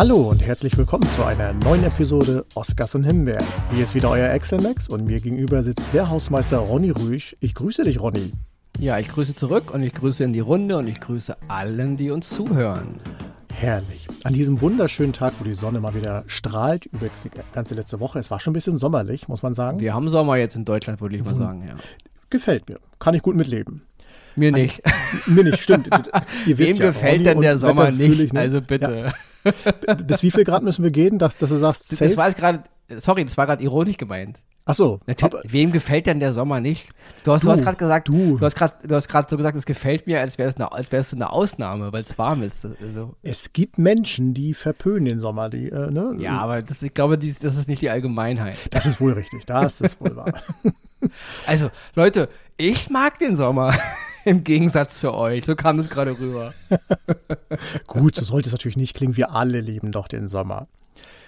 Hallo und herzlich willkommen zu einer neuen Episode Oscars und Himbeeren. Hier ist wieder euer Excel-Max und mir gegenüber sitzt der Hausmeister Ronny Rüsch. Ich grüße dich, Ronny. Ja, ich grüße zurück und ich grüße in die Runde und ich grüße allen, die uns zuhören. Herrlich. An diesem wunderschönen Tag, wo die Sonne mal wieder strahlt, über die ganze letzte Woche. Es war schon ein bisschen sommerlich, muss man sagen. Wir haben Sommer jetzt in Deutschland, würde ich mal sagen, ja. Gefällt mir. Kann ich gut mitleben. Mir nicht. Mir nicht, stimmt. Ihr Wem ja, gefällt denn der Sommer nicht? Also bitte. Ja. Bis wie viel Grad müssen wir gehen, dass, dass du sagst, safe? Das war gerade, sorry, das war gerade ironisch gemeint. Ach so. Wem gefällt denn der Sommer nicht? Du hast, du, du hast gerade gesagt, du, du hast gerade so gesagt, es gefällt mir, als wäre es eine, als wär's eine Ausnahme, weil es warm ist. Also. Es gibt Menschen, die verpönen den Sommer. Die, äh, ne? Ja, aber das, ich glaube, die, das ist nicht die Allgemeinheit. Das ist wohl richtig. Das ist wohl wahr. Also, Leute, ich mag den Sommer. Im Gegensatz zu euch. So kam es gerade rüber. Gut, so sollte es natürlich nicht klingen. Wir alle lieben doch den Sommer.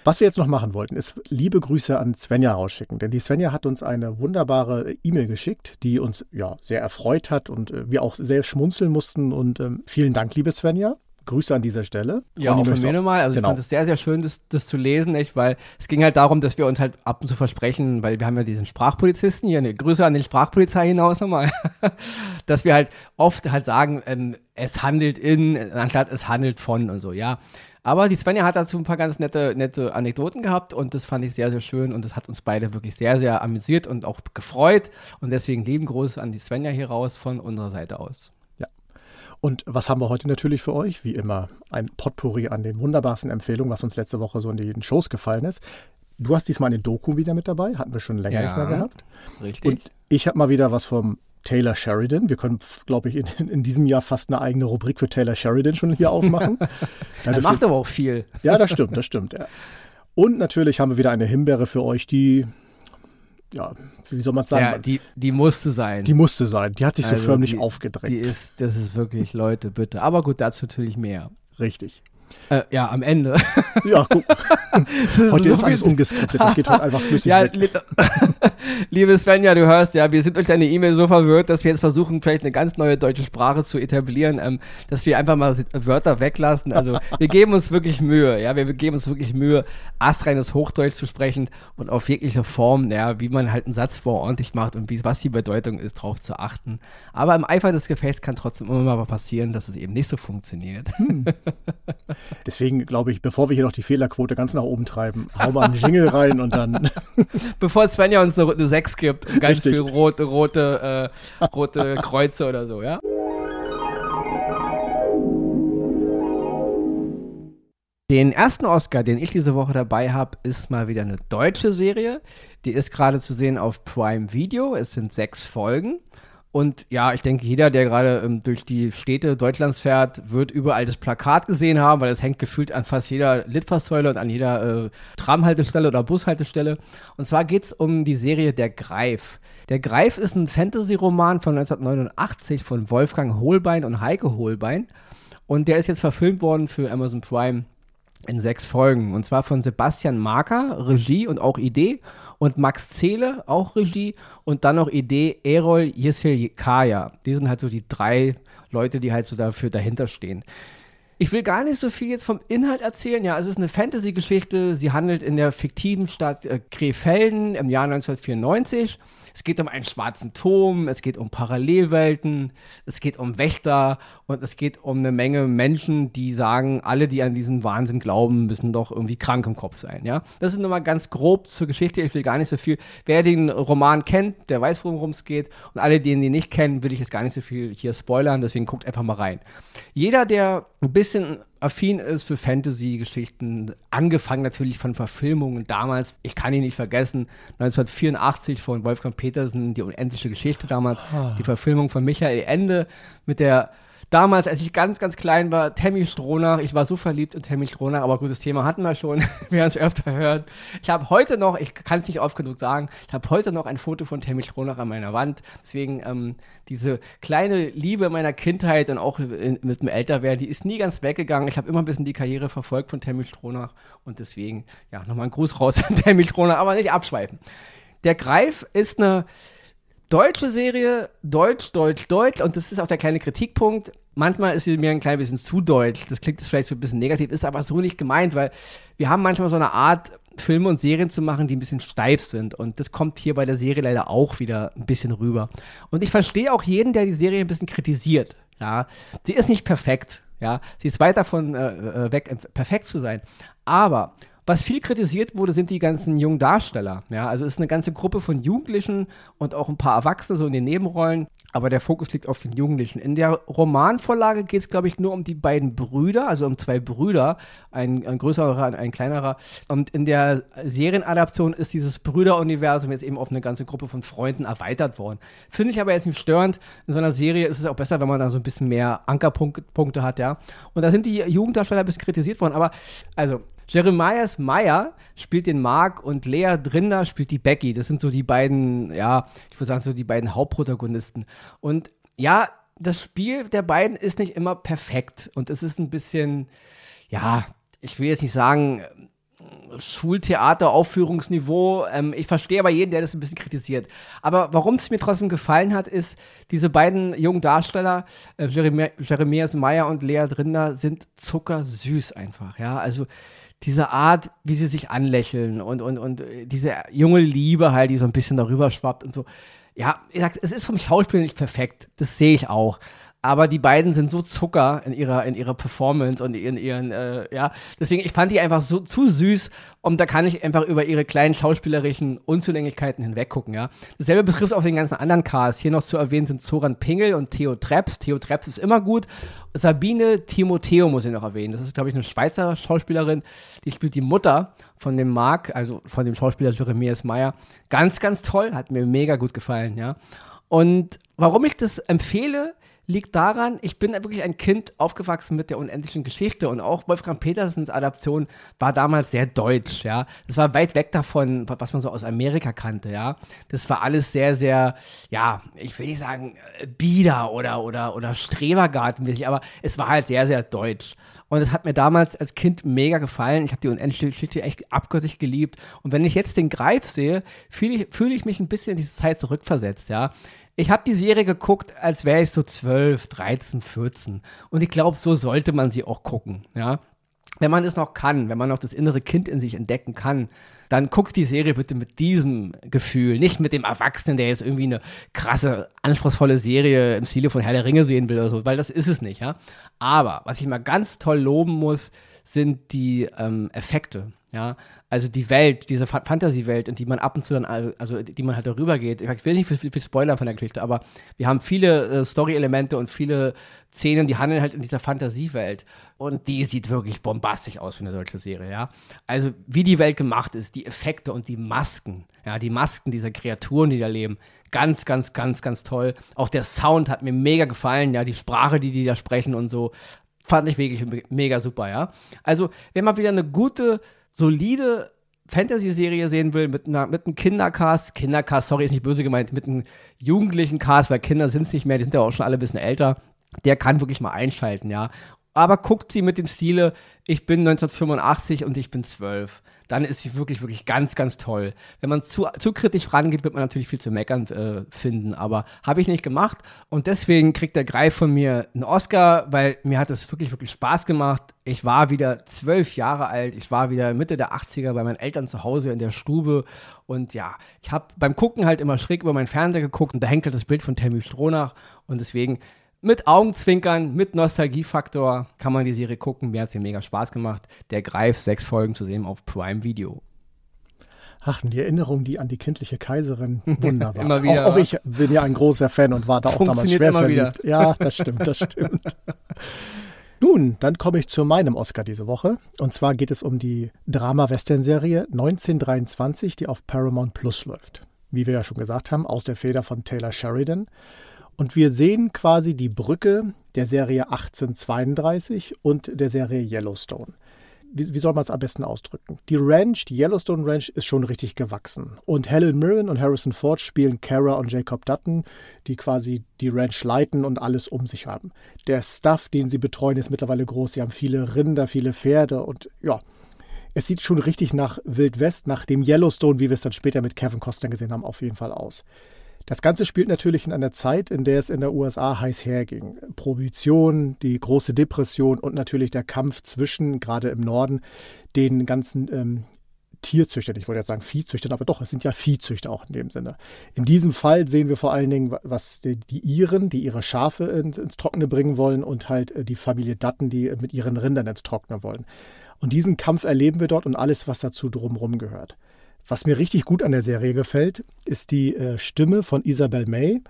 Was wir jetzt noch machen wollten, ist liebe Grüße an Svenja rausschicken. Denn die Svenja hat uns eine wunderbare E-Mail geschickt, die uns ja sehr erfreut hat und äh, wir auch sehr schmunzeln mussten. Und ähm, vielen Dank, liebe Svenja. Grüße an dieser Stelle. Ja, auch von mir nochmal. Also genau. ich fand es sehr, sehr schön, das, das, zu lesen, echt, weil es ging halt darum, dass wir uns halt ab und zu versprechen, weil wir haben ja diesen Sprachpolizisten hier, eine Grüße an den Sprachpolizei hinaus nochmal, dass wir halt oft halt sagen, ähm, es handelt in, anstatt es handelt von und so, ja. Aber die Svenja hat dazu ein paar ganz nette, nette Anekdoten gehabt und das fand ich sehr, sehr schön und das hat uns beide wirklich sehr, sehr amüsiert und auch gefreut. Und deswegen lieben Gruß an die Svenja hier raus von unserer Seite aus. Und was haben wir heute natürlich für euch? Wie immer ein Potpourri an den wunderbarsten Empfehlungen, was uns letzte Woche so in den Shows gefallen ist. Du hast diesmal eine Doku wieder mit dabei, hatten wir schon länger ja, nicht mehr gehabt. Richtig. Und ich habe mal wieder was vom Taylor Sheridan. Wir können, glaube ich, in, in, diesem Jahr fast eine eigene Rubrik für Taylor Sheridan schon hier aufmachen. er macht aber auch viel. Ja, das stimmt, das stimmt. Ja. Und natürlich haben wir wieder eine Himbeere für euch, die ja, wie soll man sagen? Ja, die, die musste sein. Die musste sein. Die hat sich also so förmlich die, aufgedrängt. Die ist, das ist wirklich, Leute, bitte. Aber gut, dazu natürlich mehr. Richtig. Äh, ja, am Ende. Ja, guck. heute ist alles ungeskriptet. Das geht heute einfach flüssig. Ja, liebe Svenja, du hörst ja, wir sind durch deine E-Mail so verwirrt, dass wir jetzt versuchen, vielleicht eine ganz neue deutsche Sprache zu etablieren, ähm, dass wir einfach mal Wörter weglassen. Also, wir geben uns wirklich Mühe. Ja, wir geben uns wirklich Mühe, astreines Hochdeutsch zu sprechen und auf jegliche Form, ja, wie man halt einen Satz vorordentlich macht und wie, was die Bedeutung ist, darauf zu achten. Aber im Eifer des Gefechts kann trotzdem immer mal passieren, dass es eben nicht so funktioniert. Hm. Deswegen glaube ich, bevor wir hier noch die Fehlerquote ganz nach oben treiben, hau mal einen Jingle rein und dann. bevor Svenja uns eine, eine 6 gibt und ganz Richtig. viel rote, rote, äh, rote Kreuze oder so, ja? Den ersten Oscar, den ich diese Woche dabei habe, ist mal wieder eine deutsche Serie. Die ist gerade zu sehen auf Prime Video. Es sind sechs Folgen. Und ja, ich denke, jeder, der gerade ähm, durch die Städte Deutschlands fährt, wird überall das Plakat gesehen haben, weil es hängt gefühlt an fast jeder Litfaßsäule und an jeder äh, Tramhaltestelle oder Bushaltestelle. Und zwar geht es um die Serie Der Greif. Der Greif ist ein Fantasy-Roman von 1989 von Wolfgang Holbein und Heike Holbein. Und der ist jetzt verfilmt worden für Amazon Prime in sechs Folgen. Und zwar von Sebastian Marker, Regie und auch Idee und Max Zehle, auch Regie, und dann noch Idee Erol Yesilkaya. Die sind halt so die drei Leute, die halt so dafür dahinter stehen. Ich will gar nicht so viel jetzt vom Inhalt erzählen. Ja, es ist eine Fantasy-Geschichte. Sie handelt in der fiktiven Stadt äh, Krefelden im Jahr 1994. Es geht um einen schwarzen Turm, es geht um Parallelwelten, es geht um Wächter und es geht um eine Menge Menschen, die sagen, alle, die an diesen Wahnsinn glauben, müssen doch irgendwie krank im Kopf sein. Ja? Das ist nochmal ganz grob zur Geschichte. Ich will gar nicht so viel. Wer den Roman kennt, der weiß, worum es geht. Und alle, die ihn nicht kennen, will ich jetzt gar nicht so viel hier spoilern. Deswegen guckt einfach mal rein. Jeder, der ein bisschen affin ist für Fantasy-Geschichten, angefangen natürlich von Verfilmungen damals. Ich kann ihn nicht vergessen, 1984 von Wolfgang Petersen, die unendliche Geschichte damals, oh. die Verfilmung von Michael Ende mit der damals, als ich ganz, ganz klein war, Tammy Stronach. Ich war so verliebt in Tammy Stronach, aber gut, das Thema hatten wir schon. wir haben es öfter gehört. Ich habe heute noch, ich kann es nicht oft genug sagen, ich habe heute noch ein Foto von Tammy Stronach an meiner Wand. Deswegen ähm, diese kleine Liebe meiner Kindheit und auch in, mit dem Älterwerden, die ist nie ganz weggegangen. Ich habe immer ein bisschen die Karriere verfolgt von Tammy Stronach und deswegen, ja, nochmal ein Gruß raus an Tammy Stronach, aber nicht abschweifen. Der Greif ist eine deutsche Serie, Deutsch, Deutsch, Deutsch, und das ist auch der kleine Kritikpunkt manchmal ist sie mir ein klein bisschen zu deutsch. Das klingt jetzt vielleicht so ein bisschen negativ, ist aber so nicht gemeint, weil wir haben manchmal so eine Art, Filme und Serien zu machen, die ein bisschen steif sind. Und das kommt hier bei der Serie leider auch wieder ein bisschen rüber. Und ich verstehe auch jeden, der die Serie ein bisschen kritisiert. Ja, sie ist nicht perfekt. Ja, sie ist weit davon äh, äh weg, perfekt zu sein. Aber was viel kritisiert wurde, sind die ganzen jungen Darsteller. Ja, also es ist eine ganze Gruppe von Jugendlichen und auch ein paar Erwachsene so in den Nebenrollen, aber der Fokus liegt auf den Jugendlichen. In der Romanvorlage geht es, glaube ich, nur um die beiden Brüder, also um zwei Brüder, ein, ein größerer und ein kleinerer. Und in der Serienadaption ist dieses Brüderuniversum jetzt eben auf eine ganze Gruppe von Freunden erweitert worden. Finde ich aber jetzt nicht störend. In so einer Serie ist es auch besser, wenn man da so ein bisschen mehr Ankerpunkte hat, ja. Und da sind die Jugenddarsteller ein bisschen kritisiert worden, aber also Jeremias Meyer spielt den Mark und Lea Drinder spielt die Becky. Das sind so die beiden, ja, ich würde sagen, so die beiden Hauptprotagonisten. Und ja, das Spiel der beiden ist nicht immer perfekt und es ist ein bisschen, ja, ich will jetzt nicht sagen, Schultheater-Aufführungsniveau. Ähm, ich verstehe aber jeden, der das ein bisschen kritisiert. Aber warum es mir trotzdem gefallen hat, ist, diese beiden jungen Darsteller, äh, Jeremias Meyer und Lea Drinder, sind zuckersüß einfach. Ja, also diese Art, wie sie sich anlächeln und, und, und diese junge Liebe halt, die so ein bisschen darüber schwappt und so. Ja, ich sag, es ist vom Schauspiel nicht perfekt. Das sehe ich auch aber die beiden sind so Zucker in ihrer, in ihrer Performance und in ihren, äh, ja. Deswegen, ich fand die einfach so zu süß und da kann ich einfach über ihre kleinen schauspielerischen Unzulänglichkeiten hinweggucken, ja. Dasselbe betrifft auch den ganzen anderen Cast. Hier noch zu erwähnen sind Zoran Pingel und Theo Treps. Theo Treps ist immer gut. Sabine Timoteo muss ich noch erwähnen. Das ist, glaube ich, eine Schweizer Schauspielerin, die spielt die Mutter von dem Marc, also von dem Schauspieler Jeremias Meyer. Ganz, ganz toll, hat mir mega gut gefallen, ja. Und warum ich das empfehle, liegt daran, ich bin wirklich ein Kind aufgewachsen mit der unendlichen Geschichte und auch Wolfgang Petersens Adaption war damals sehr deutsch, ja. Das war weit weg davon, was man so aus Amerika kannte, ja. Das war alles sehr, sehr, ja, ich will nicht sagen äh, bieder oder, oder, oder Strebergartenmäßig, aber es war halt sehr, sehr deutsch. Und es hat mir damals als Kind mega gefallen. Ich habe die unendliche Geschichte echt abgöttisch geliebt. Und wenn ich jetzt den Greif sehe, fühle ich, fühl ich mich ein bisschen in diese Zeit zurückversetzt, ja. Ich habe die Serie geguckt, als wäre ich so 12, 13, 14. Und ich glaube, so sollte man sie auch gucken, ja. Wenn man es noch kann, wenn man noch das innere Kind in sich entdecken kann, dann guckt die Serie bitte mit diesem Gefühl, nicht mit dem Erwachsenen, der jetzt irgendwie eine krasse, anspruchsvolle Serie im Stile von Herr der Ringe sehen will oder so, weil das ist es nicht, ja. Aber was ich mal ganz toll loben muss, sind die ähm, Effekte. Ja, also die Welt, diese Fantasy-Welt, in die man ab und zu dann, also die man halt darüber geht. Ich will nicht viel, viel Spoiler von der Geschichte, aber wir haben viele äh, Story-Elemente und viele Szenen, die handeln halt in dieser Fantasiewelt. Und die sieht wirklich bombastisch aus für eine deutsche Serie, ja. Also wie die Welt gemacht ist, die Effekte und die Masken, ja, die Masken dieser Kreaturen, die da leben, ganz, ganz, ganz, ganz toll. Auch der Sound hat mir mega gefallen, ja, die Sprache, die die da sprechen und so, fand ich wirklich mega super, ja. Also, wenn man wieder eine gute solide Fantasy-Serie sehen will, mit, einer, mit einem Kindercast, Kindercast, sorry, ist nicht böse gemeint, mit einem jugendlichen Cast, weil Kinder sind es nicht mehr, die sind ja auch schon alle ein bisschen älter, der kann wirklich mal einschalten, ja. Aber guckt sie mit dem Stile, ich bin 1985 und ich bin 12 dann ist sie wirklich, wirklich ganz, ganz toll. Wenn man zu, zu kritisch rangeht, wird man natürlich viel zu meckern äh, finden, aber habe ich nicht gemacht. Und deswegen kriegt der Greif von mir einen Oscar, weil mir hat es wirklich, wirklich Spaß gemacht. Ich war wieder zwölf Jahre alt, ich war wieder Mitte der 80er bei meinen Eltern zu Hause in der Stube. Und ja, ich habe beim Gucken halt immer schräg über meinen Fernseher geguckt und da hängt halt das Bild von Tammy Stronach und deswegen mit Augenzwinkern, mit Nostalgiefaktor kann man die Serie gucken. Mir hat sie mega Spaß gemacht. Der Greif, sechs Folgen zu sehen auf Prime Video. Ach, die Erinnerung, die an die kindliche Kaiserin, wunderbar. immer wieder. Auch, auch, ich bin ja ein großer Fan und war da auch damals schwer verliebt. Wieder. Ja, das stimmt, das stimmt. Nun, dann komme ich zu meinem Oscar diese Woche. Und zwar geht es um die Drama-Western-Serie 1923, die auf Paramount Plus läuft. Wie wir ja schon gesagt haben, aus der Feder von Taylor Sheridan. Und wir sehen quasi die Brücke der Serie 1832 und der Serie Yellowstone. Wie, wie soll man es am besten ausdrücken? Die Ranch, die Yellowstone Ranch, ist schon richtig gewachsen. Und Helen Mirren und Harrison Ford spielen Kara und Jacob Dutton, die quasi die Ranch leiten und alles um sich haben. Der Stuff, den sie betreuen, ist mittlerweile groß. Sie haben viele Rinder, viele Pferde und ja, es sieht schon richtig nach Wild West, nach dem Yellowstone, wie wir es dann später mit Kevin Costner gesehen haben, auf jeden Fall aus. Das Ganze spielt natürlich in einer Zeit, in der es in der USA heiß herging. Prohibition, die große Depression und natürlich der Kampf zwischen, gerade im Norden, den ganzen ähm, Tierzüchtern, ich wollte jetzt sagen Viehzüchtern, aber doch, es sind ja Viehzüchter auch in dem Sinne. In diesem Fall sehen wir vor allen Dingen, was die, Iren, die ihre Schafe ins, ins, Trockene bringen wollen und halt äh, die Familie Dutton, die mit ihren Rindern ins Trockene wollen. Und diesen Kampf erleben wir dort und alles, was dazu drumherum gehört. Was mir richtig gut an der Serie gefällt, ist die äh, Stimme von Isabel May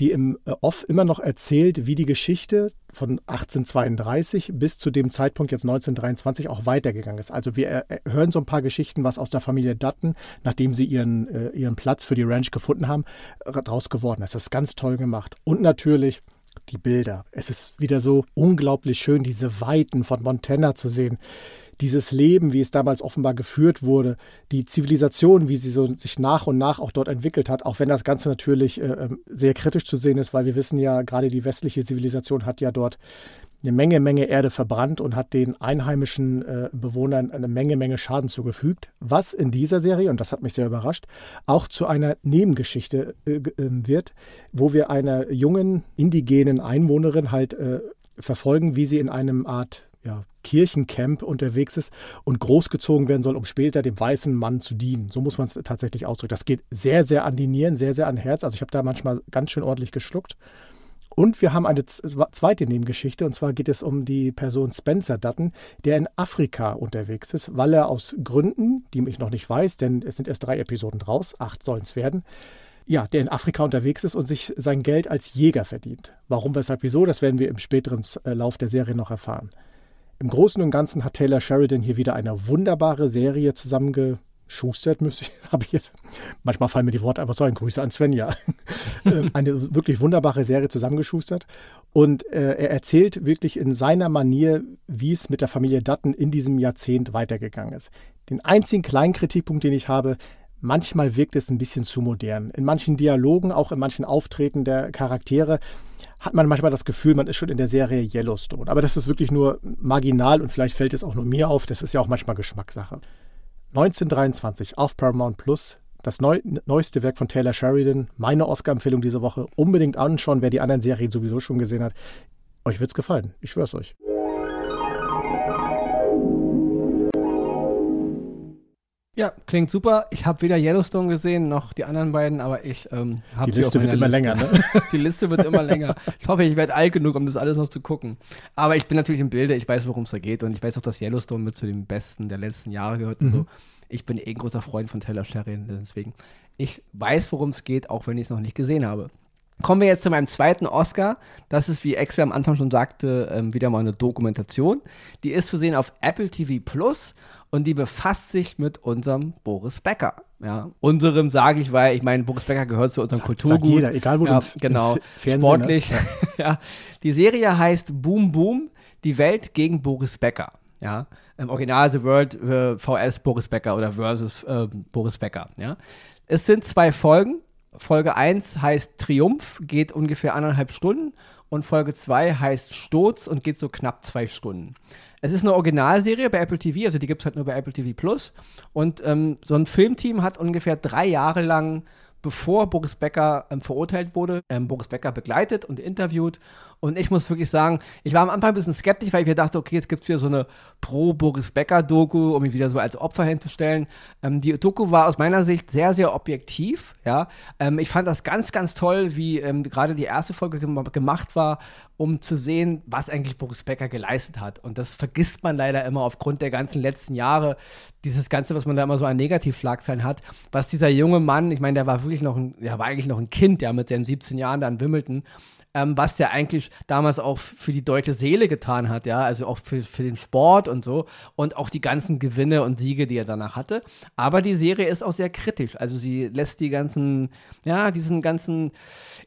die im äh, Off immer noch erzählt, wie die Geschichte von 1832 bis zu dem Zeitpunkt jetzt 1923 auch weitergegangen ist. Also wir äh, hören so ein paar Geschichten, was aus der Familie Dutton, nachdem sie ihren, äh, ihren Platz für die Ranch gefunden haben, draus geworden ist. Das ist ganz toll gemacht. Und natürlich die Bilder. Es ist wieder so unglaublich schön, diese Weiten von Montana zu sehen dieses Leben, wie es damals offenbar geführt wurde, die Zivilisation, wie sie so sich nach und nach auch dort entwickelt hat, auch wenn das Ganze natürlich äh, ähm, sehr kritisch zu sehen ist, weil wir wissen ja, gerade die westliche Zivilisation hat ja dort eine Menge, Menge Erde verbrannt und hat den einheimischen äh, Bewohnern eine Menge, Menge Schaden zugefügt, was in dieser Serie, und das hat mich sehr überrascht, auch zu einer Nebengeschichte äh, äh wird, wo wir einer jungen indigenen Einwohnerin halt äh, verfolgen, wie sie in einem Art ja, Kirchencamp unterwegs ist und großgezogen werden soll, um später dem weißen Mann zu dienen. So muss man es tatsächlich ausdrücken. Das geht sehr, sehr an die Nieren, sehr, sehr an Herz. Also ich habe da manchmal ganz schön ordentlich geschluckt. Und wir haben eine zweite Nebengeschichte, und zwar geht es um die Person Spencer Dutton, der in Afrika unterwegs ist, weil er aus Gründen, die ich noch nicht weiß, denn es sind erst drei Episoden draus, acht sollen es werden, ja, der in Afrika unterwegs ist und sich sein Geld als Jäger verdient. Warum, weshalb, wieso, das werden wir im späteren äh, Lauf der Serie noch erfahren. Im Großen und Ganzen hat Taylor Sheridan hier wieder eine wunderbare Serie zusammengeschustert, müsste ich, habe ich jetzt, manchmal fallen mir die Worte einfach so ein, Grüße an Svenja. Ähm, eine wirklich wunderbare Serie zusammengeschustert. Und äh, er erzählt wirklich in seiner Manier, wie es mit der Familie Dutton in diesem Jahrzehnt weitergegangen ist. Den einzigen kleinen Kritikpunkt, den ich habe, manchmal wirkt es ein bisschen zu modern. In manchen Dialogen, auch in manchen Auftreten der Charaktere, hat man manchmal das Gefühl, man ist schon in der Serie Yellowstone. Aber das ist wirklich nur marginal und vielleicht fällt es auch nur mir auf. Das ist ja auch manchmal Geschmackssache. 1923 auf Paramount Plus, das neu, neueste Werk von Taylor Sheridan, meine Oscar-Empfehlung diese Woche. Unbedingt anschauen, wer die anderen Serien sowieso schon gesehen hat. Euch wird's gefallen. Ich schwör's euch. Ja, klingt super. Ich habe weder Yellowstone gesehen noch die anderen beiden, aber ich ähm, habe Die Liste wird immer Liste. länger, ne? die Liste wird immer länger. Ich hoffe, ich werde alt genug, um das alles noch zu gucken. Aber ich bin natürlich im Bilde, ich weiß, worum es da geht und ich weiß auch, dass Yellowstone mit zu den besten der letzten Jahre gehört mhm. und so. Ich bin eh ein großer Freund von Taylor Sheridan, deswegen ich weiß, worum es geht, auch wenn ich es noch nicht gesehen habe. Kommen wir jetzt zu meinem zweiten Oscar. Das ist, wie Exler am Anfang schon sagte, ähm, wieder mal eine Dokumentation. Die ist zu sehen auf Apple TV Plus und die befasst sich mit unserem Boris Becker. Ja, unserem sage ich, weil ich meine, Boris Becker gehört zu unserem sag, Kulturgut. Sag jeder, egal wo ja, du genau, Fernsehen, sportlich. Ne? Ja. ja. Die Serie heißt Boom Boom, die Welt gegen Boris Becker. Ja, im Original The World äh, VS Boris Becker oder versus äh, Boris Becker. Ja, es sind zwei Folgen. Folge 1 heißt Triumph, geht ungefähr anderthalb Stunden und Folge 2 heißt Sturz und geht so knapp zwei Stunden. Es ist eine Originalserie bei Apple TV, also die gibt es halt nur bei Apple TV Plus. Und ähm, so ein Filmteam hat ungefähr drei Jahre lang bevor Boris Becker ähm, verurteilt wurde, ähm, Boris Becker begleitet und interviewt und ich muss wirklich sagen, ich war am Anfang ein bisschen skeptisch, weil ich mir dachte, okay, jetzt gibt es wieder so eine Pro-Boris Becker-Doku, um ihn wieder so als Opfer hinzustellen. Ähm, die Doku war aus meiner Sicht sehr, sehr objektiv. Ja? Ähm, ich fand das ganz, ganz toll, wie ähm, gerade die erste Folge gem gemacht war, um zu sehen, was eigentlich Boris Becker geleistet hat. Und das vergisst man leider immer aufgrund der ganzen letzten Jahre. Dieses Ganze, was man da immer so an Negativschlagzeilen hat, was dieser junge Mann, ich meine, der war wirklich noch ein, der war eigentlich noch ein Kind, ja, mit seinen 17 Jahren da in Wimbledon ähm, was der eigentlich damals auch für die deutsche Seele getan hat, ja, also auch für, für den Sport und so und auch die ganzen Gewinne und Siege, die er danach hatte. Aber die Serie ist auch sehr kritisch, also sie lässt die ganzen, ja, diesen ganzen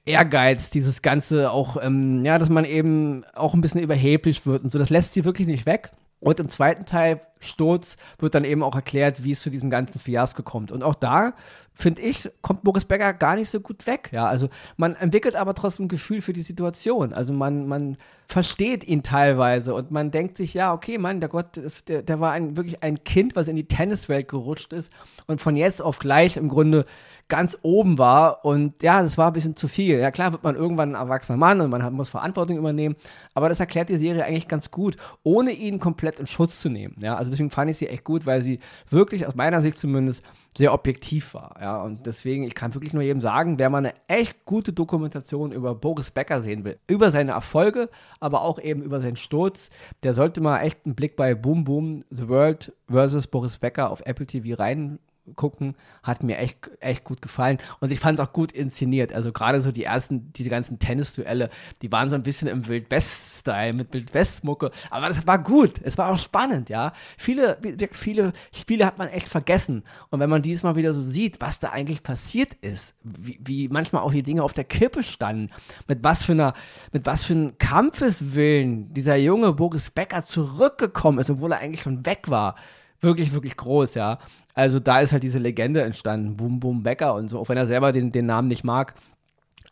Ehrgeiz, dieses ganze auch, ähm, ja, dass man eben auch ein bisschen überheblich wird und so, das lässt sie wirklich nicht weg. Und im zweiten Teil, Sturz, wird dann eben auch erklärt, wie es zu diesem ganzen Fiasko kommt. Und auch da, finde ich, kommt Boris Becker gar nicht so gut weg. Ja, also man entwickelt aber trotzdem ein Gefühl für die Situation. Also man, man versteht ihn teilweise und man denkt sich, ja, okay, Mann, der Gott, ist, der, der war ein, wirklich ein Kind, was in die Tenniswelt gerutscht ist und von jetzt auf gleich im Grunde ganz oben war und ja, das war ein bisschen zu viel. Ja, klar wird man irgendwann ein erwachsener Mann und man hat, muss Verantwortung übernehmen, aber das erklärt die Serie eigentlich ganz gut, ohne ihn komplett in Schutz zu nehmen. Ja, also deswegen fand ich sie echt gut, weil sie wirklich aus meiner Sicht zumindest sehr objektiv war. Ja, und deswegen, ich kann wirklich nur jedem sagen, wer mal eine echt gute Dokumentation über Boris Becker sehen will, über seine Erfolge, aber auch eben über seinen Sturz, der sollte mal echt einen Blick bei Boom Boom The World versus Boris Becker auf Apple TV rein gucken, hat mir echt, echt gut gefallen. Und ich fand es auch gut inszeniert. Also gerade so die ersten, diese ganzen Tennisduelle, die waren so ein bisschen im Wild-West-Style mit Wild-West-Mucke. Aber das war gut. Es war auch spannend, ja. Viele, viele Spiele hat man echt vergessen. Und wenn man diesmal wieder so sieht, was da eigentlich passiert ist, wie, wie manchmal auch die Dinge auf der Kippe standen, mit was für einer, mit was für einem Kampfeswillen dieser junge Boris Becker zurückgekommen ist, obwohl er eigentlich schon weg war wirklich, wirklich groß, ja. Also da ist halt diese Legende entstanden, Boom Boom Becker und so, auch wenn er selber den, den Namen nicht mag.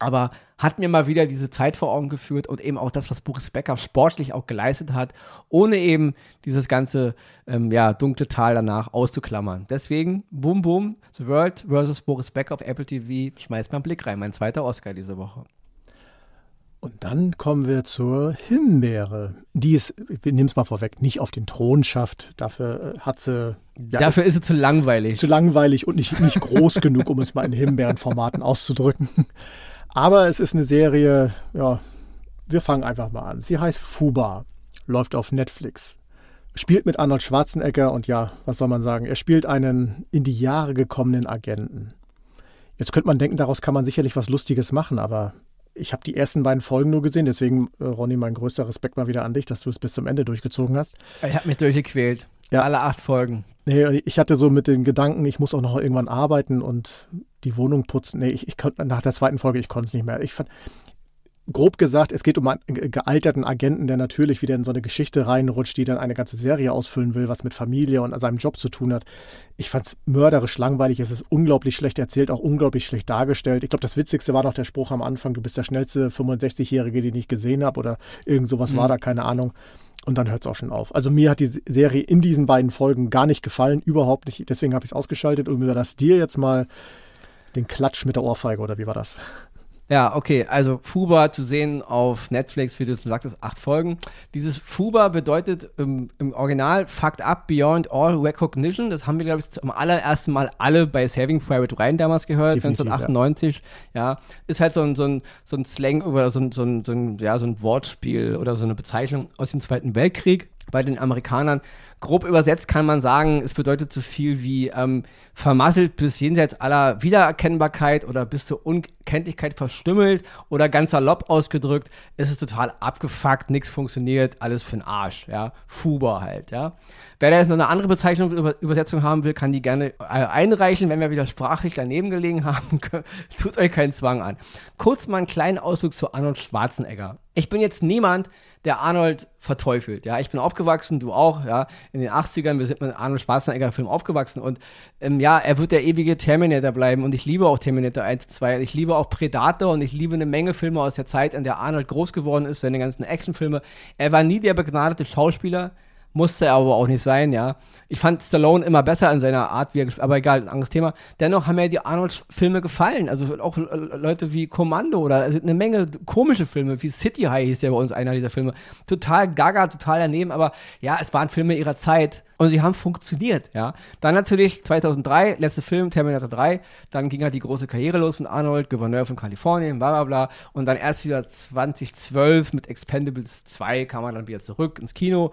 Aber hat mir mal wieder diese Zeit vor Augen geführt und eben auch das, was Boris Becker sportlich auch geleistet hat, ohne eben dieses ganze ähm, ja, dunkle Tal danach auszuklammern. Deswegen, Boom Boom, The World versus Boris Becker auf Apple TV, schmeißt mal einen Blick rein. Mein zweiter Oscar diese Woche. Und dann kommen wir zur Himbeere. Die ist, wir nehmen es mal vorweg, nicht auf den Thron schafft. Dafür äh, hat sie. Ja, Dafür ist sie zu langweilig. Zu langweilig und nicht, nicht groß genug, um es mal in Himbeerenformaten auszudrücken. Aber es ist eine Serie, ja, wir fangen einfach mal an. Sie heißt Fuba, läuft auf Netflix. Spielt mit Arnold Schwarzenegger und ja, was soll man sagen? Er spielt einen in die Jahre gekommenen Agenten. Jetzt könnte man denken, daraus kann man sicherlich was Lustiges machen, aber ich habe die ersten beiden Folgen nur gesehen, deswegen, äh, Ronny, mein größter Respekt mal wieder an dich, dass du es bis zum Ende durchgezogen hast. Ich habe mich durchgequält. Ja. Alle acht Folgen. Nee, ich hatte so mit den Gedanken, ich muss auch noch irgendwann arbeiten und die Wohnung putzen. Nee, ich, ich konnte nach der zweiten Folge, ich konnte es nicht mehr. Ich fand, grob gesagt, es geht um einen gealterten Agenten, der natürlich wieder in so eine Geschichte reinrutscht, die dann eine ganze Serie ausfüllen will, was mit Familie und seinem Job zu tun hat. Ich fand es mörderisch langweilig. Es ist unglaublich schlecht erzählt, auch unglaublich schlecht dargestellt. Ich glaube, das Witzigste war noch der Spruch am Anfang: Du bist der schnellste 65-Jährige, den ich gesehen habe, oder irgend sowas mhm. war da, keine Ahnung. Und dann hört es auch schon auf. Also mir hat die Serie in diesen beiden Folgen gar nicht gefallen, überhaupt nicht. Deswegen habe ich es ausgeschaltet und mir das dir jetzt mal den Klatsch mit der Ohrfeige, oder wie war das? Ja, okay, also Fuba zu sehen auf Netflix, wie du schon sagtest, acht Folgen. Dieses Fuba bedeutet im, im Original Fucked Up Beyond All Recognition. Das haben wir, glaube ich, zum allerersten Mal alle bei Saving Private Ryan damals gehört, Definitiv, 1998. Ja. ja. ist halt so ein, so ein, so ein Slang oder so ein, so, ein, so, ein, ja, so ein Wortspiel oder so eine Bezeichnung aus dem Zweiten Weltkrieg bei den Amerikanern. Grob übersetzt kann man sagen, es bedeutet so viel wie ähm, vermasselt bis jenseits aller Wiedererkennbarkeit oder bis zur Unkenntlichkeit verstümmelt oder ganz salopp ausgedrückt, ist es total abgefuckt, nichts funktioniert, alles für den Arsch, ja. Fuber halt, ja. Wer da jetzt noch eine andere Bezeichnung, Über Übersetzung haben will, kann die gerne äh, einreichen. Wenn wir wieder sprachlich daneben gelegen haben, tut euch keinen Zwang an. Kurz mal einen kleinen Ausdruck zu Arnold Schwarzenegger. Ich bin jetzt niemand, der Arnold verteufelt. Ja, ich bin aufgewachsen, du auch, ja, in den 80ern, wir sind mit Arnold Schwarzenegger-Film aufgewachsen und ähm, ja, er wird der ewige Terminator bleiben und ich liebe auch Terminator 1, 2, ich liebe auch Predator und ich liebe eine Menge Filme aus der Zeit, in der Arnold groß geworden ist, seine ganzen Actionfilme. Er war nie der begnadete Schauspieler, musste er aber auch nicht sein, ja. Ich fand Stallone immer besser in seiner Art, wie er gespielt aber egal, ein anderes Thema. Dennoch haben mir die Arnold-Filme gefallen. Also auch Leute wie Kommando oder also eine Menge komische Filme, wie City High hieß ja bei uns einer dieser Filme. Total gaga, total daneben, aber ja, es waren Filme ihrer Zeit und sie haben funktioniert, ja. Dann natürlich 2003, letzter Film, Terminator 3, dann ging halt die große Karriere los mit Arnold, Gouverneur von Kalifornien, bla bla bla. Und dann erst wieder 2012 mit Expendables 2 kam er dann wieder zurück ins Kino.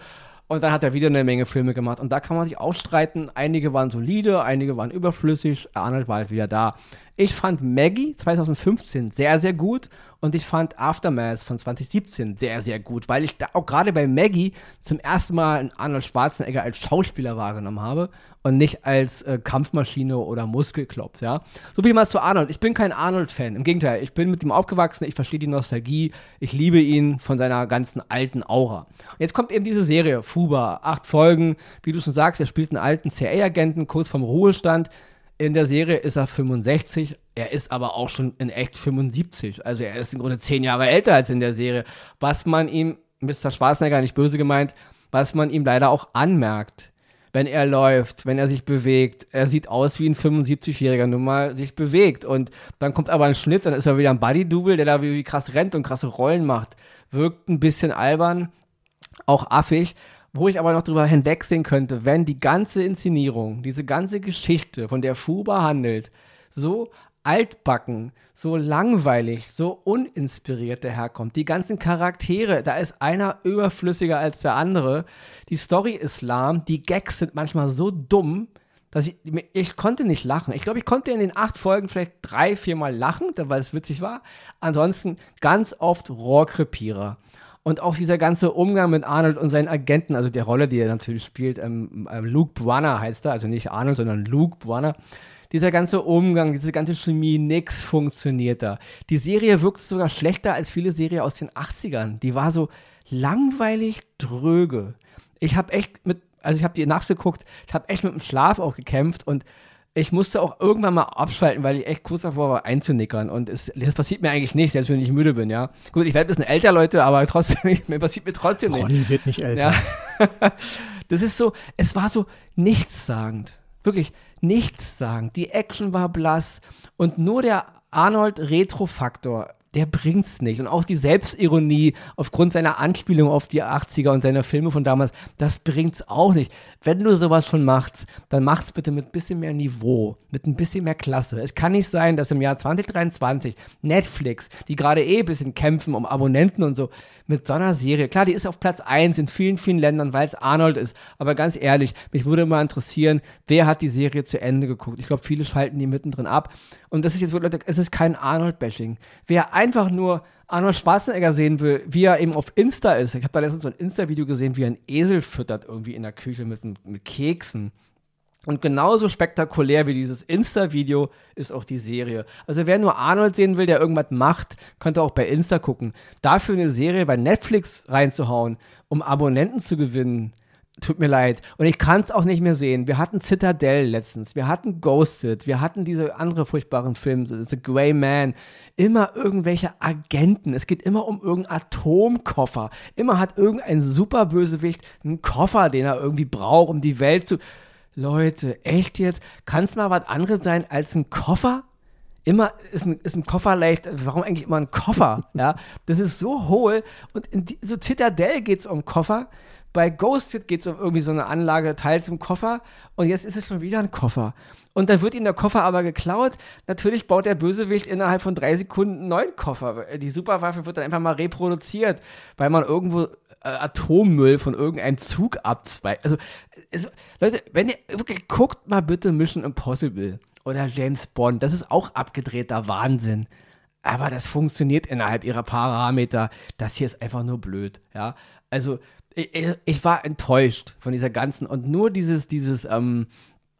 Und dann hat er wieder eine Menge Filme gemacht. Und da kann man sich auch streiten. Einige waren solide, einige waren überflüssig. Arnold war halt wieder da. Ich fand Maggie 2015 sehr, sehr gut und ich fand Aftermath von 2017 sehr, sehr gut, weil ich da auch gerade bei Maggie zum ersten Mal Arnold Schwarzenegger als Schauspieler wahrgenommen habe und nicht als äh, Kampfmaschine oder Muskelklops, ja. So wie mal zu Arnold. Ich bin kein Arnold-Fan. Im Gegenteil, ich bin mit ihm aufgewachsen, ich verstehe die Nostalgie, ich liebe ihn von seiner ganzen alten Aura. Und jetzt kommt eben diese Serie, Fuba, acht Folgen, wie du schon sagst, er spielt einen alten CIA-Agenten kurz vorm Ruhestand in der Serie ist er 65, er ist aber auch schon in echt 75. Also er ist im Grunde zehn Jahre älter als in der Serie. Was man ihm, Mr. Schwarzenegger nicht böse gemeint, was man ihm leider auch anmerkt. wenn er läuft, wenn er sich bewegt. Er sieht aus wie ein 75-Jähriger, nun mal sich bewegt. Und dann kommt aber ein Schnitt, dann ist er wieder ein Buddy-Double, der da wie, wie krass rennt und krasse Rollen macht. Wirkt ein bisschen albern, auch affig. Wo ich aber noch drüber hinwegsehen könnte, wenn die ganze Inszenierung, diese ganze Geschichte, von der Fuba handelt, so altbacken, so langweilig, so uninspiriert daherkommt. Die ganzen Charaktere, da ist einer überflüssiger als der andere. Die Story ist lahm, die Gags sind manchmal so dumm, dass ich, ich konnte nicht lachen. Ich glaube, ich konnte in den acht Folgen vielleicht drei, viermal lachen, weil es witzig war. Ansonsten ganz oft Rohrkrepierer. Und auch dieser ganze Umgang mit Arnold und seinen Agenten, also der Rolle, die er natürlich spielt, ähm, äh, Luke Brunner heißt er, also nicht Arnold, sondern Luke Brunner dieser ganze Umgang, diese ganze Chemie, nix funktioniert da. Die Serie wirkt sogar schlechter als viele Serien aus den 80ern. Die war so langweilig dröge. Ich habe echt mit, also ich habe die nachgeguckt, ich habe echt mit dem Schlaf auch gekämpft und ich musste auch irgendwann mal abschalten, weil ich echt kurz davor war einzunickern. Und es, das passiert mir eigentlich nicht, selbst wenn ich müde bin, ja. Gut, ich werde ein bisschen älter, Leute, aber trotzdem, mir passiert mir trotzdem nicht. Ronny wird nicht älter. Ja. das ist so, es war so nichtssagend. Wirklich, nichts sagen. Die Action war blass und nur der Arnold Retro-Faktor der bringt's nicht. Und auch die Selbstironie aufgrund seiner Anspielung auf die 80er und seiner Filme von damals, das bringt's auch nicht. Wenn du sowas schon machst, dann mach's bitte mit ein bisschen mehr Niveau, mit ein bisschen mehr Klasse. Es kann nicht sein, dass im Jahr 2023 Netflix, die gerade eh ein bisschen kämpfen um Abonnenten und so, mit so einer Serie, klar, die ist auf Platz 1 in vielen, vielen Ländern, weil es Arnold ist. Aber ganz ehrlich, mich würde mal interessieren, wer hat die Serie zu Ende geguckt? Ich glaube, viele schalten die mittendrin ab. Und das ist jetzt, Leute, es ist kein Arnold-Bashing. Wer einfach nur Arnold Schwarzenegger sehen will, wie er eben auf Insta ist. Ich habe da letztens so ein Insta-Video gesehen, wie er einen Esel füttert irgendwie in der Küche mit, mit Keksen. Und genauso spektakulär wie dieses Insta-Video ist auch die Serie. Also wer nur Arnold sehen will, der irgendwas macht, könnte auch bei Insta gucken. Dafür eine Serie bei Netflix reinzuhauen, um Abonnenten zu gewinnen, tut mir leid. Und ich kann es auch nicht mehr sehen. Wir hatten Citadel letztens, wir hatten Ghosted, wir hatten diese andere furchtbaren Filme, The Grey Man. Immer irgendwelche Agenten. Es geht immer um irgendeinen Atomkoffer. Immer hat irgendein Superbösewicht einen Koffer, den er irgendwie braucht, um die Welt zu. Leute, echt jetzt? Kann es mal was anderes sein als ein Koffer? Immer ist ein, ist ein Koffer leicht. Warum eigentlich immer ein Koffer? ja, das ist so hohl. Und in die, so Citadel geht es um Koffer. Bei Ghosted geht es um irgendwie so eine Anlage, Teil zum Koffer. Und jetzt ist es schon wieder ein Koffer. Und dann wird ihm der Koffer aber geklaut. Natürlich baut der Bösewicht innerhalb von drei Sekunden einen neuen Koffer. Die Superwaffe wird dann einfach mal reproduziert, weil man irgendwo äh, Atommüll von irgendeinem Zug abzweigt. Also, also, Leute, wenn ihr wirklich guckt mal bitte Mission Impossible oder James Bond. Das ist auch abgedrehter Wahnsinn. Aber das funktioniert innerhalb ihrer Parameter. Das hier ist einfach nur blöd. Ja, also ich, ich, war enttäuscht von dieser ganzen und nur dieses, dieses ähm,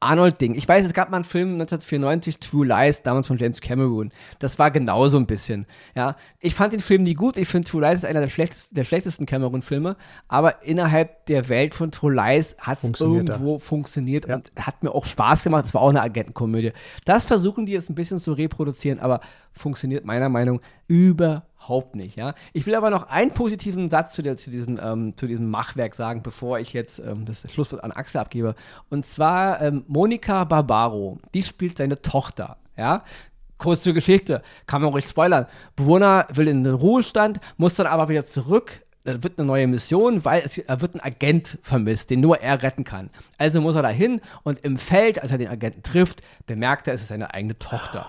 Arnold-Ding. Ich weiß, es gab mal einen Film 1994, True Lies, damals von James Cameron. Das war genauso ein bisschen. Ja, ich fand den Film nie gut. Ich finde True Lies ist einer der, schlechtesten, der schlechtesten Cameron-Filme. Aber innerhalb der Welt von True Lies hat es irgendwo da. funktioniert ja. und hat mir auch Spaß gemacht. Es war auch eine Agentenkomödie. Das versuchen die jetzt ein bisschen zu reproduzieren, aber funktioniert meiner Meinung nach überhaupt überhaupt nicht. Ja? Ich will aber noch einen positiven Satz zu, der, zu, diesem, ähm, zu diesem Machwerk sagen, bevor ich jetzt ähm, das Schlusswort an Axel abgebe. Und zwar ähm, Monika Barbaro, die spielt seine Tochter. Ja? Kurz zur Geschichte, kann man ruhig spoilern. Brunner will in den Ruhestand, muss dann aber wieder zurück da wird eine neue Mission, weil es er wird ein Agent vermisst, den nur er retten kann. Also muss er dahin und im Feld, als er den Agenten trifft, bemerkt er, es ist seine eigene Tochter.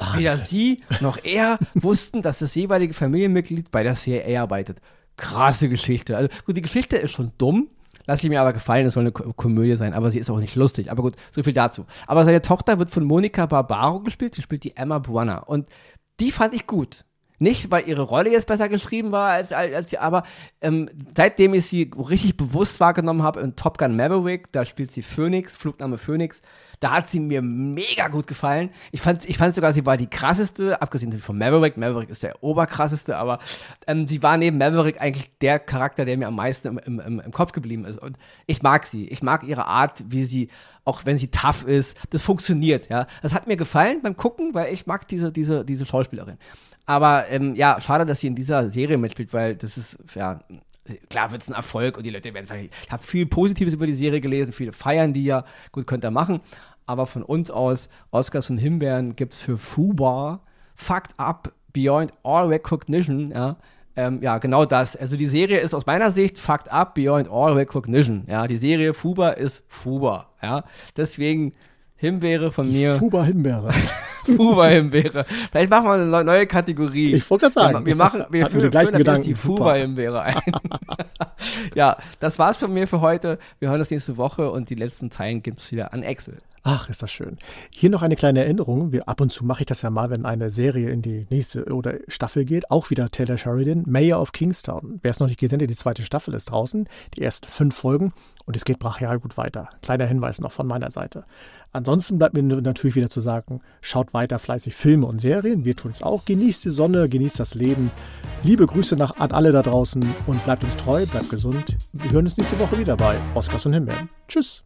Wahnsinn. Weder sie noch er wussten, dass das jeweilige Familienmitglied bei der CIA arbeitet. Krasse Geschichte. Also gut, die Geschichte ist schon dumm. Lass ich mir aber gefallen, es soll eine Ko Komödie sein, aber sie ist auch nicht lustig. Aber gut, so viel dazu. Aber seine Tochter wird von Monika Barbaro gespielt. Sie spielt die Emma Brunner. Und die fand ich gut. Nicht, weil ihre Rolle jetzt besser geschrieben war als, als, als sie, aber ähm, seitdem ich sie richtig bewusst wahrgenommen habe in Top Gun Maverick, da spielt sie Phoenix, Flugname Phoenix, da hat sie mir mega gut gefallen. Ich fand, ich fand sogar, sie war die krasseste, abgesehen von Maverick. Maverick ist der oberkrasseste, aber ähm, sie war neben Maverick eigentlich der Charakter, der mir am meisten im, im, im, Kopf geblieben ist. Und ich mag sie. Ich mag ihre Art, wie sie auch wenn sie tough ist, das funktioniert, ja. Das hat mir gefallen beim Gucken, weil ich mag diese, diese, diese Schauspielerin. Aber ähm, ja, schade, dass sie in dieser Serie mitspielt, weil das ist, ja, klar wird es ein Erfolg und die Leute werden, ich habe viel Positives über die Serie gelesen, viele feiern die ja, gut, könnt ihr machen. Aber von uns aus, Oscars und Himbeeren gibt es für Fubar, Fucked Up, Beyond All Recognition, ja, ähm, ja, genau das. Also die Serie ist aus meiner Sicht fucked up beyond all recognition. Ja, die Serie Fuba ist Fuba. Ja, deswegen Himbeere von mir. Fuba Himbeere. Fuba Himbeere. Vielleicht machen wir eine neue Kategorie. Ich wollte gerade sagen. Wir, machen, wir führen, Gedanken. die Fuba Himbeere ein. ja, das war's von mir für heute. Wir hören uns nächste Woche und die letzten Zeilen gibt's wieder an Excel. Ach, ist das schön. Hier noch eine kleine Erinnerung. Wir, ab und zu mache ich das ja mal, wenn eine Serie in die nächste oder Staffel geht. Auch wieder Taylor Sheridan, Mayor of Kingstown. Wer es noch nicht gesehen hat, die zweite Staffel ist draußen. Die ersten fünf Folgen und es geht brachial gut weiter. Kleiner Hinweis noch von meiner Seite. Ansonsten bleibt mir natürlich wieder zu sagen, schaut weiter fleißig Filme und Serien. Wir tun es auch. Genießt die Sonne, genießt das Leben. Liebe Grüße nach, an alle da draußen und bleibt uns treu, bleibt gesund. Wir hören uns nächste Woche wieder bei Oscars und Himbeeren. Tschüss.